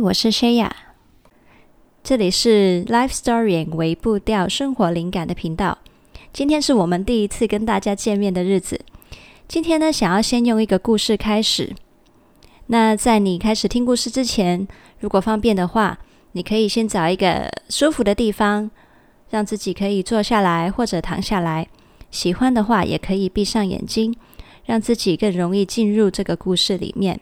我是 Shaya，这里是 Life Story 为步调生活灵感的频道。今天是我们第一次跟大家见面的日子。今天呢，想要先用一个故事开始。那在你开始听故事之前，如果方便的话，你可以先找一个舒服的地方，让自己可以坐下来或者躺下来。喜欢的话，也可以闭上眼睛，让自己更容易进入这个故事里面。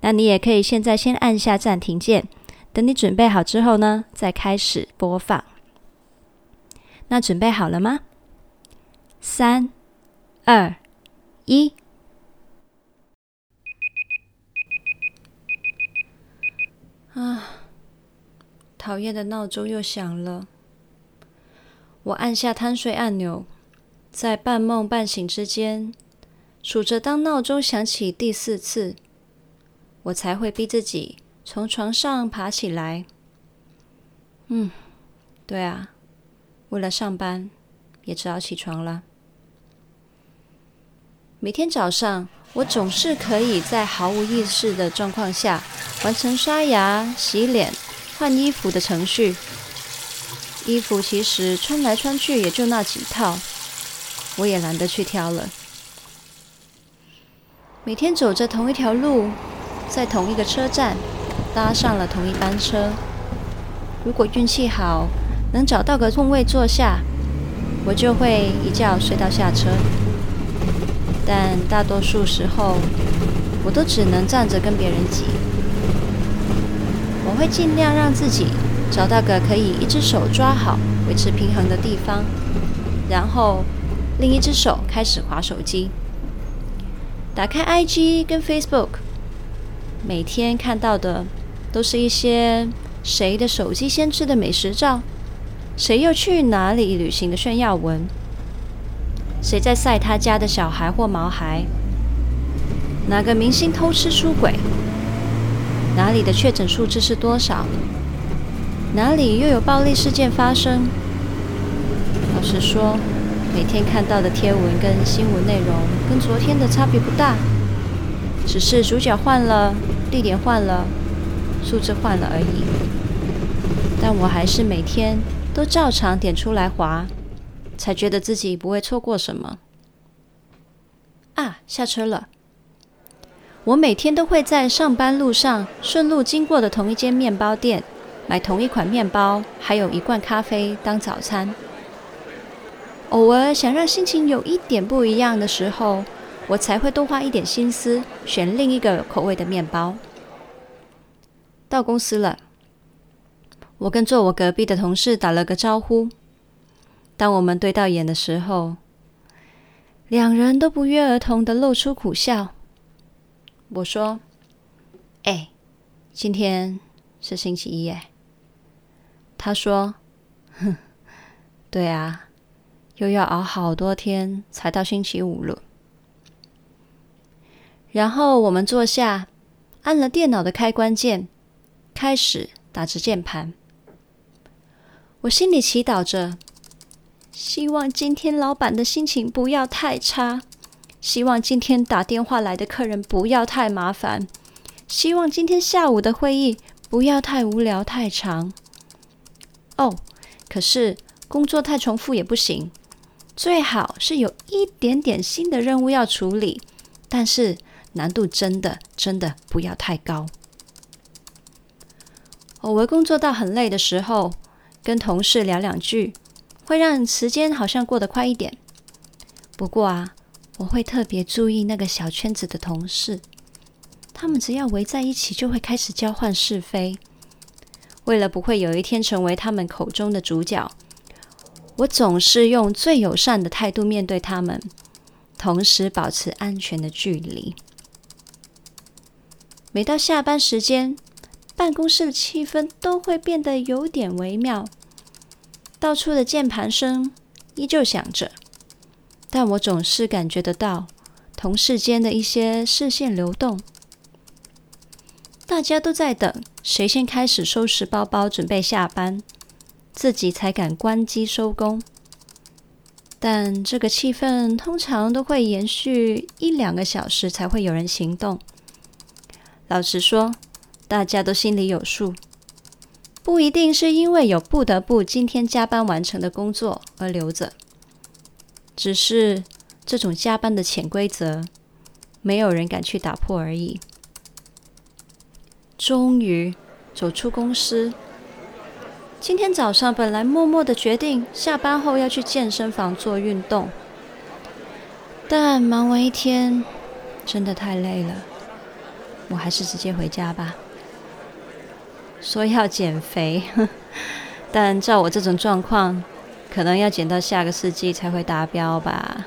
那你也可以现在先按下暂停键，等你准备好之后呢，再开始播放。那准备好了吗？三、二、一。啊，讨厌的闹钟又响了。我按下贪睡按钮，在半梦半醒之间，数着当闹钟响起第四次。我才会逼自己从床上爬起来。嗯，对啊，为了上班，也只好起床了。每天早上，我总是可以在毫无意识的状况下完成刷牙、洗脸、换衣服的程序。衣服其实穿来穿去也就那几套，我也懒得去挑了。每天走着同一条路。在同一个车站搭上了同一班车，如果运气好，能找到个空位坐下，我就会一觉睡到下车。但大多数时候，我都只能站着跟别人挤。我会尽量让自己找到个可以一只手抓好、维持平衡的地方，然后另一只手开始滑手机，打开 IG 跟 Facebook。每天看到的都是一些谁的手机先吃的美食照，谁又去哪里旅行的炫耀文，谁在晒他家的小孩或毛孩，哪个明星偷吃出轨，哪里的确诊数字是多少，哪里又有暴力事件发生。老实说，每天看到的贴文跟新闻内容跟昨天的差别不大。只是主角换了，地点换了，数字换了而已。但我还是每天都照常点出来划，才觉得自己不会错过什么。啊，下车了！我每天都会在上班路上顺路经过的同一间面包店，买同一款面包，还有一罐咖啡当早餐。偶尔想让心情有一点不一样的时候，我才会多花一点心思选另一个口味的面包。到公司了，我跟坐我隔壁的同事打了个招呼。当我们对到眼的时候，两人都不约而同的露出苦笑。我说：“哎，今天是星期一耶。”他说：“哼，对啊，又要熬好多天才到星期五了。”然后我们坐下，按了电脑的开关键，开始打着键盘。我心里祈祷着，希望今天老板的心情不要太差，希望今天打电话来的客人不要太麻烦，希望今天下午的会议不要太无聊太长。哦，可是工作太重复也不行，最好是有一点点新的任务要处理，但是。难度真的真的不要太高。偶尔工作到很累的时候，跟同事聊两句，会让时间好像过得快一点。不过啊，我会特别注意那个小圈子的同事，他们只要围在一起，就会开始交换是非。为了不会有一天成为他们口中的主角，我总是用最友善的态度面对他们，同时保持安全的距离。每到下班时间，办公室的气氛都会变得有点微妙。到处的键盘声依旧响着，但我总是感觉得到同事间的一些视线流动。大家都在等谁先开始收拾包包准备下班，自己才敢关机收工。但这个气氛通常都会延续一两个小时，才会有人行动。老实说，大家都心里有数，不一定是因为有不得不今天加班完成的工作而留着，只是这种加班的潜规则，没有人敢去打破而已。终于走出公司，今天早上本来默默的决定下班后要去健身房做运动，但忙完一天真的太累了，我还是直接回家吧。说要减肥，但照我这种状况，可能要减到下个世纪才会达标吧。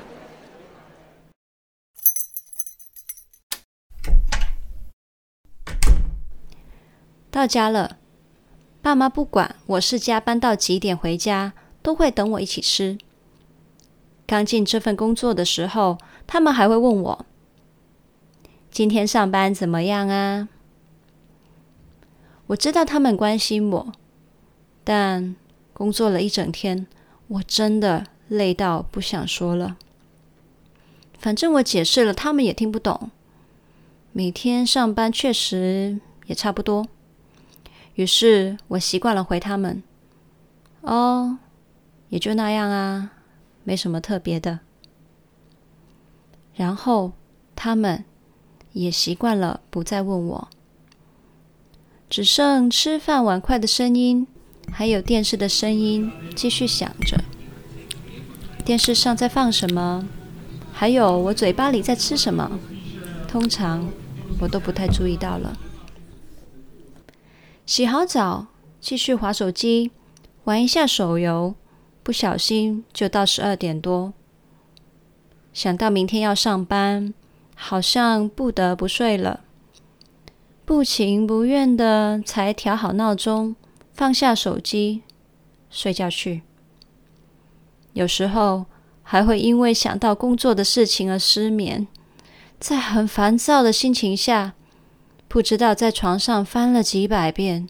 到家了，爸妈不管我是加班到几点回家，都会等我一起吃。刚进这份工作的时候，他们还会问我：“今天上班怎么样啊？”我知道他们关心我，但工作了一整天，我真的累到不想说了。反正我解释了，他们也听不懂。每天上班确实也差不多。于是我习惯了回他们：“哦，也就那样啊，没什么特别的。”然后他们也习惯了不再问我，只剩吃饭碗筷的声音，还有电视的声音继续响着。电视上在放什么？还有我嘴巴里在吃什么？通常我都不太注意到了。洗好澡，继续滑手机，玩一下手游，不小心就到十二点多。想到明天要上班，好像不得不睡了，不情不愿的才调好闹钟，放下手机，睡觉去。有时候还会因为想到工作的事情而失眠，在很烦躁的心情下。不知道在床上翻了几百遍，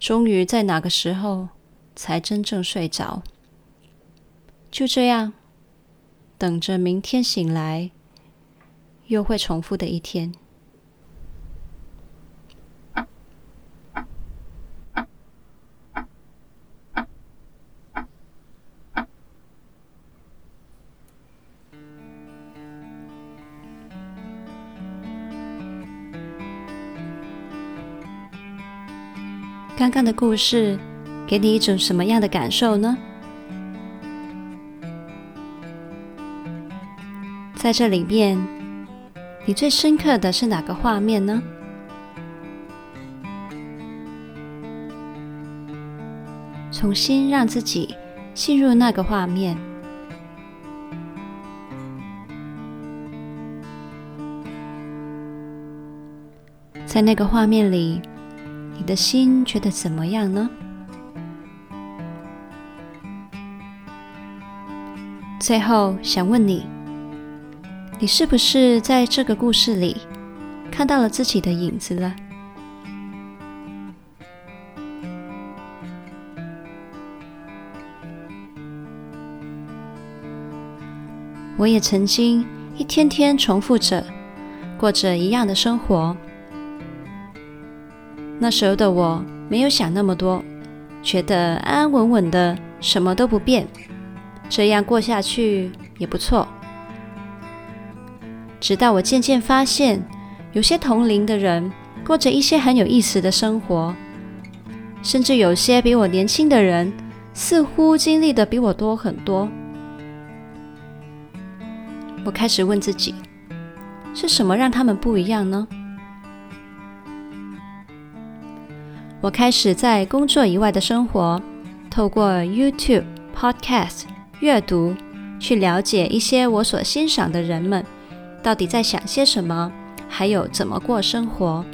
终于在哪个时候才真正睡着。就这样，等着明天醒来，又会重复的一天。刚刚的故事给你一种什么样的感受呢？在这里面，你最深刻的是哪个画面呢？重新让自己进入那个画面，在那个画面里。你的心觉得怎么样呢？最后想问你，你是不是在这个故事里看到了自己的影子了？我也曾经一天天重复着，过着一样的生活。那时候的我没有想那么多，觉得安安稳稳的，什么都不变，这样过下去也不错。直到我渐渐发现，有些同龄的人过着一些很有意思的生活，甚至有些比我年轻的人似乎经历的比我多很多。我开始问自己，是什么让他们不一样呢？我开始在工作以外的生活，透过 YouTube、Podcast、阅读，去了解一些我所欣赏的人们到底在想些什么，还有怎么过生活。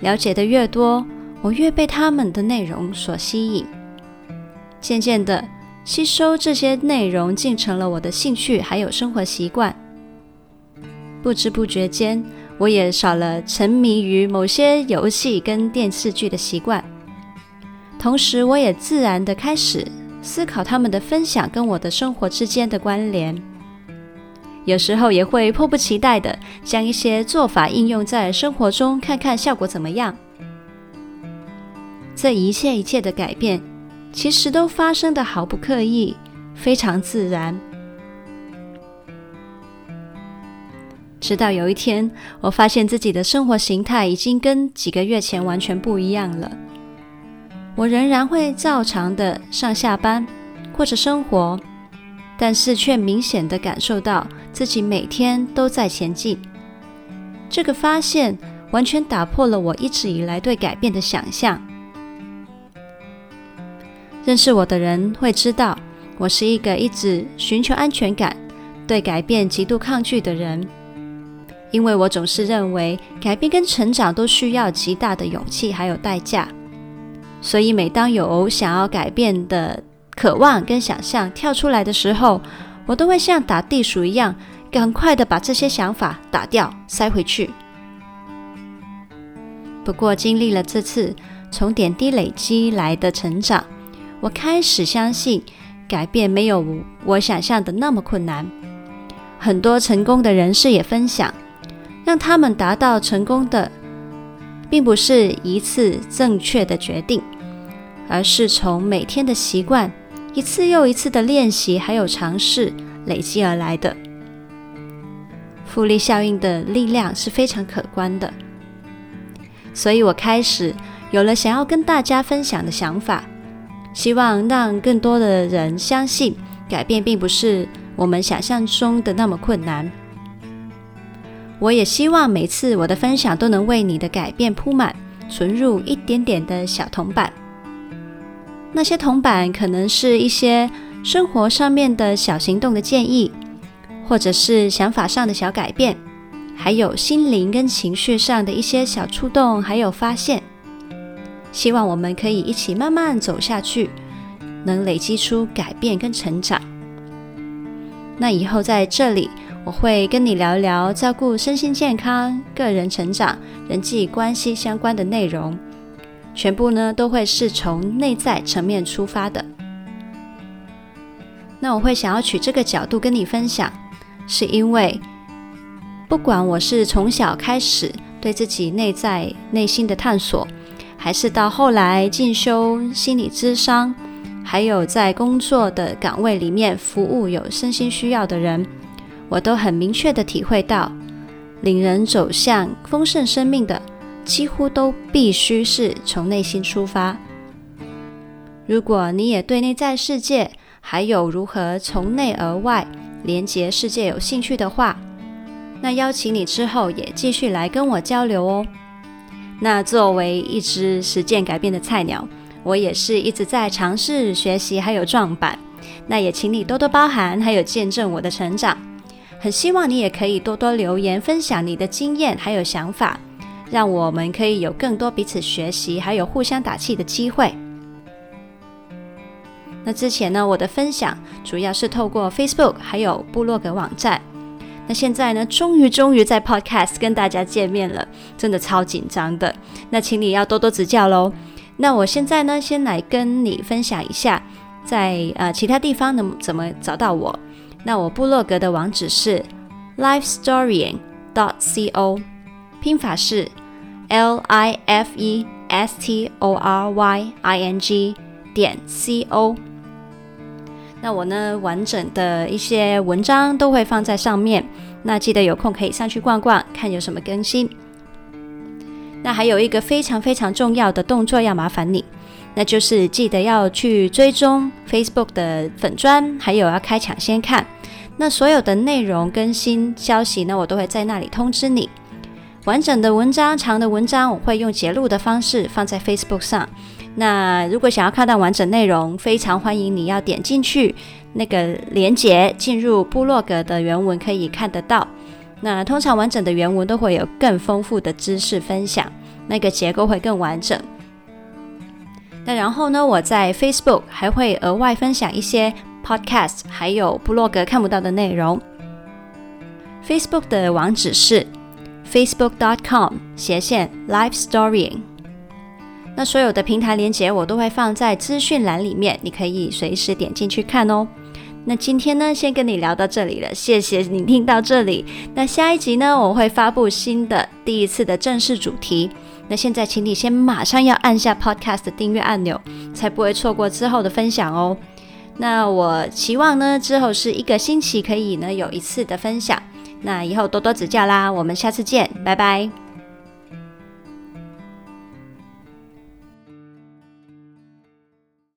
了解的越多，我越被他们的内容所吸引。渐渐的，吸收这些内容竟成了我的兴趣，还有生活习惯。不知不觉间，我也少了沉迷于某些游戏跟电视剧的习惯，同时我也自然地开始思考他们的分享跟我的生活之间的关联。有时候也会迫不及待地将一些做法应用在生活中，看看效果怎么样。这一切一切的改变，其实都发生的毫不刻意，非常自然。直到有一天，我发现自己的生活形态已经跟几个月前完全不一样了。我仍然会照常的上下班，过着生活。但是却明显的感受到自己每天都在前进。这个发现完全打破了我一直以来对改变的想象。认识我的人会知道，我是一个一直寻求安全感、对改变极度抗拒的人。因为我总是认为改变跟成长都需要极大的勇气还有代价，所以每当有想要改变的，渴望跟想象跳出来的时候，我都会像打地鼠一样，赶快的把这些想法打掉，塞回去。不过，经历了这次从点滴累积来的成长，我开始相信改变没有我想象的那么困难。很多成功的人士也分享，让他们达到成功的，并不是一次正确的决定，而是从每天的习惯。一次又一次的练习，还有尝试累积而来的复利效应的力量是非常可观的。所以我开始有了想要跟大家分享的想法，希望让更多的人相信改变并不是我们想象中的那么困难。我也希望每次我的分享都能为你的改变铺满，存入一点点的小铜板。那些铜板可能是一些生活上面的小行动的建议，或者是想法上的小改变，还有心灵跟情绪上的一些小触动，还有发现。希望我们可以一起慢慢走下去，能累积出改变跟成长。那以后在这里，我会跟你聊聊照顾身心健康、个人成长、人际关系相关的内容。全部呢都会是从内在层面出发的。那我会想要取这个角度跟你分享，是因为不管我是从小开始对自己内在内心的探索，还是到后来进修心理咨商，还有在工作的岗位里面服务有身心需要的人，我都很明确的体会到，领人走向丰盛生命的。几乎都必须是从内心出发。如果你也对内在世界，还有如何从内而外连接世界有兴趣的话，那邀请你之后也继续来跟我交流哦。那作为一只实践改变的菜鸟，我也是一直在尝试学习，还有撞板。那也请你多多包涵，还有见证我的成长。很希望你也可以多多留言，分享你的经验还有想法。让我们可以有更多彼此学习，还有互相打气的机会。那之前呢，我的分享主要是透过 Facebook 还有部落格网站。那现在呢，终于终于在 Podcast 跟大家见面了，真的超紧张的。那请你要多多指教喽。那我现在呢，先来跟你分享一下，在呃其他地方能怎么找到我。那我部落格的网址是 lifestorying.co。拼法是 L I F E S T O R Y I N G 点 C O。那我呢，完整的一些文章都会放在上面，那记得有空可以上去逛逛，看有什么更新。那还有一个非常非常重要的动作要麻烦你，那就是记得要去追踪 Facebook 的粉专，还有要开抢先看。那所有的内容更新消息呢，我都会在那里通知你。完整的文章、长的文章，我会用截录的方式放在 Facebook 上。那如果想要看到完整内容，非常欢迎你要点进去那个连接，进入部落格的原文可以看得到。那通常完整的原文都会有更丰富的知识分享，那个结构会更完整。那然后呢，我在 Facebook 还会额外分享一些 Podcast，还有部落格看不到的内容。Facebook 的网址是。facebook.com 斜线 lifestorying，那所有的平台连接我都会放在资讯栏里面，你可以随时点进去看哦。那今天呢，先跟你聊到这里了，谢谢你听到这里。那下一集呢，我会发布新的第一次的正式主题。那现在，请你先马上要按下 Podcast 的订阅按钮，才不会错过之后的分享哦。那我期望呢，之后是一个星期可以呢有一次的分享。那以后多多指教啦，我们下次见，拜拜。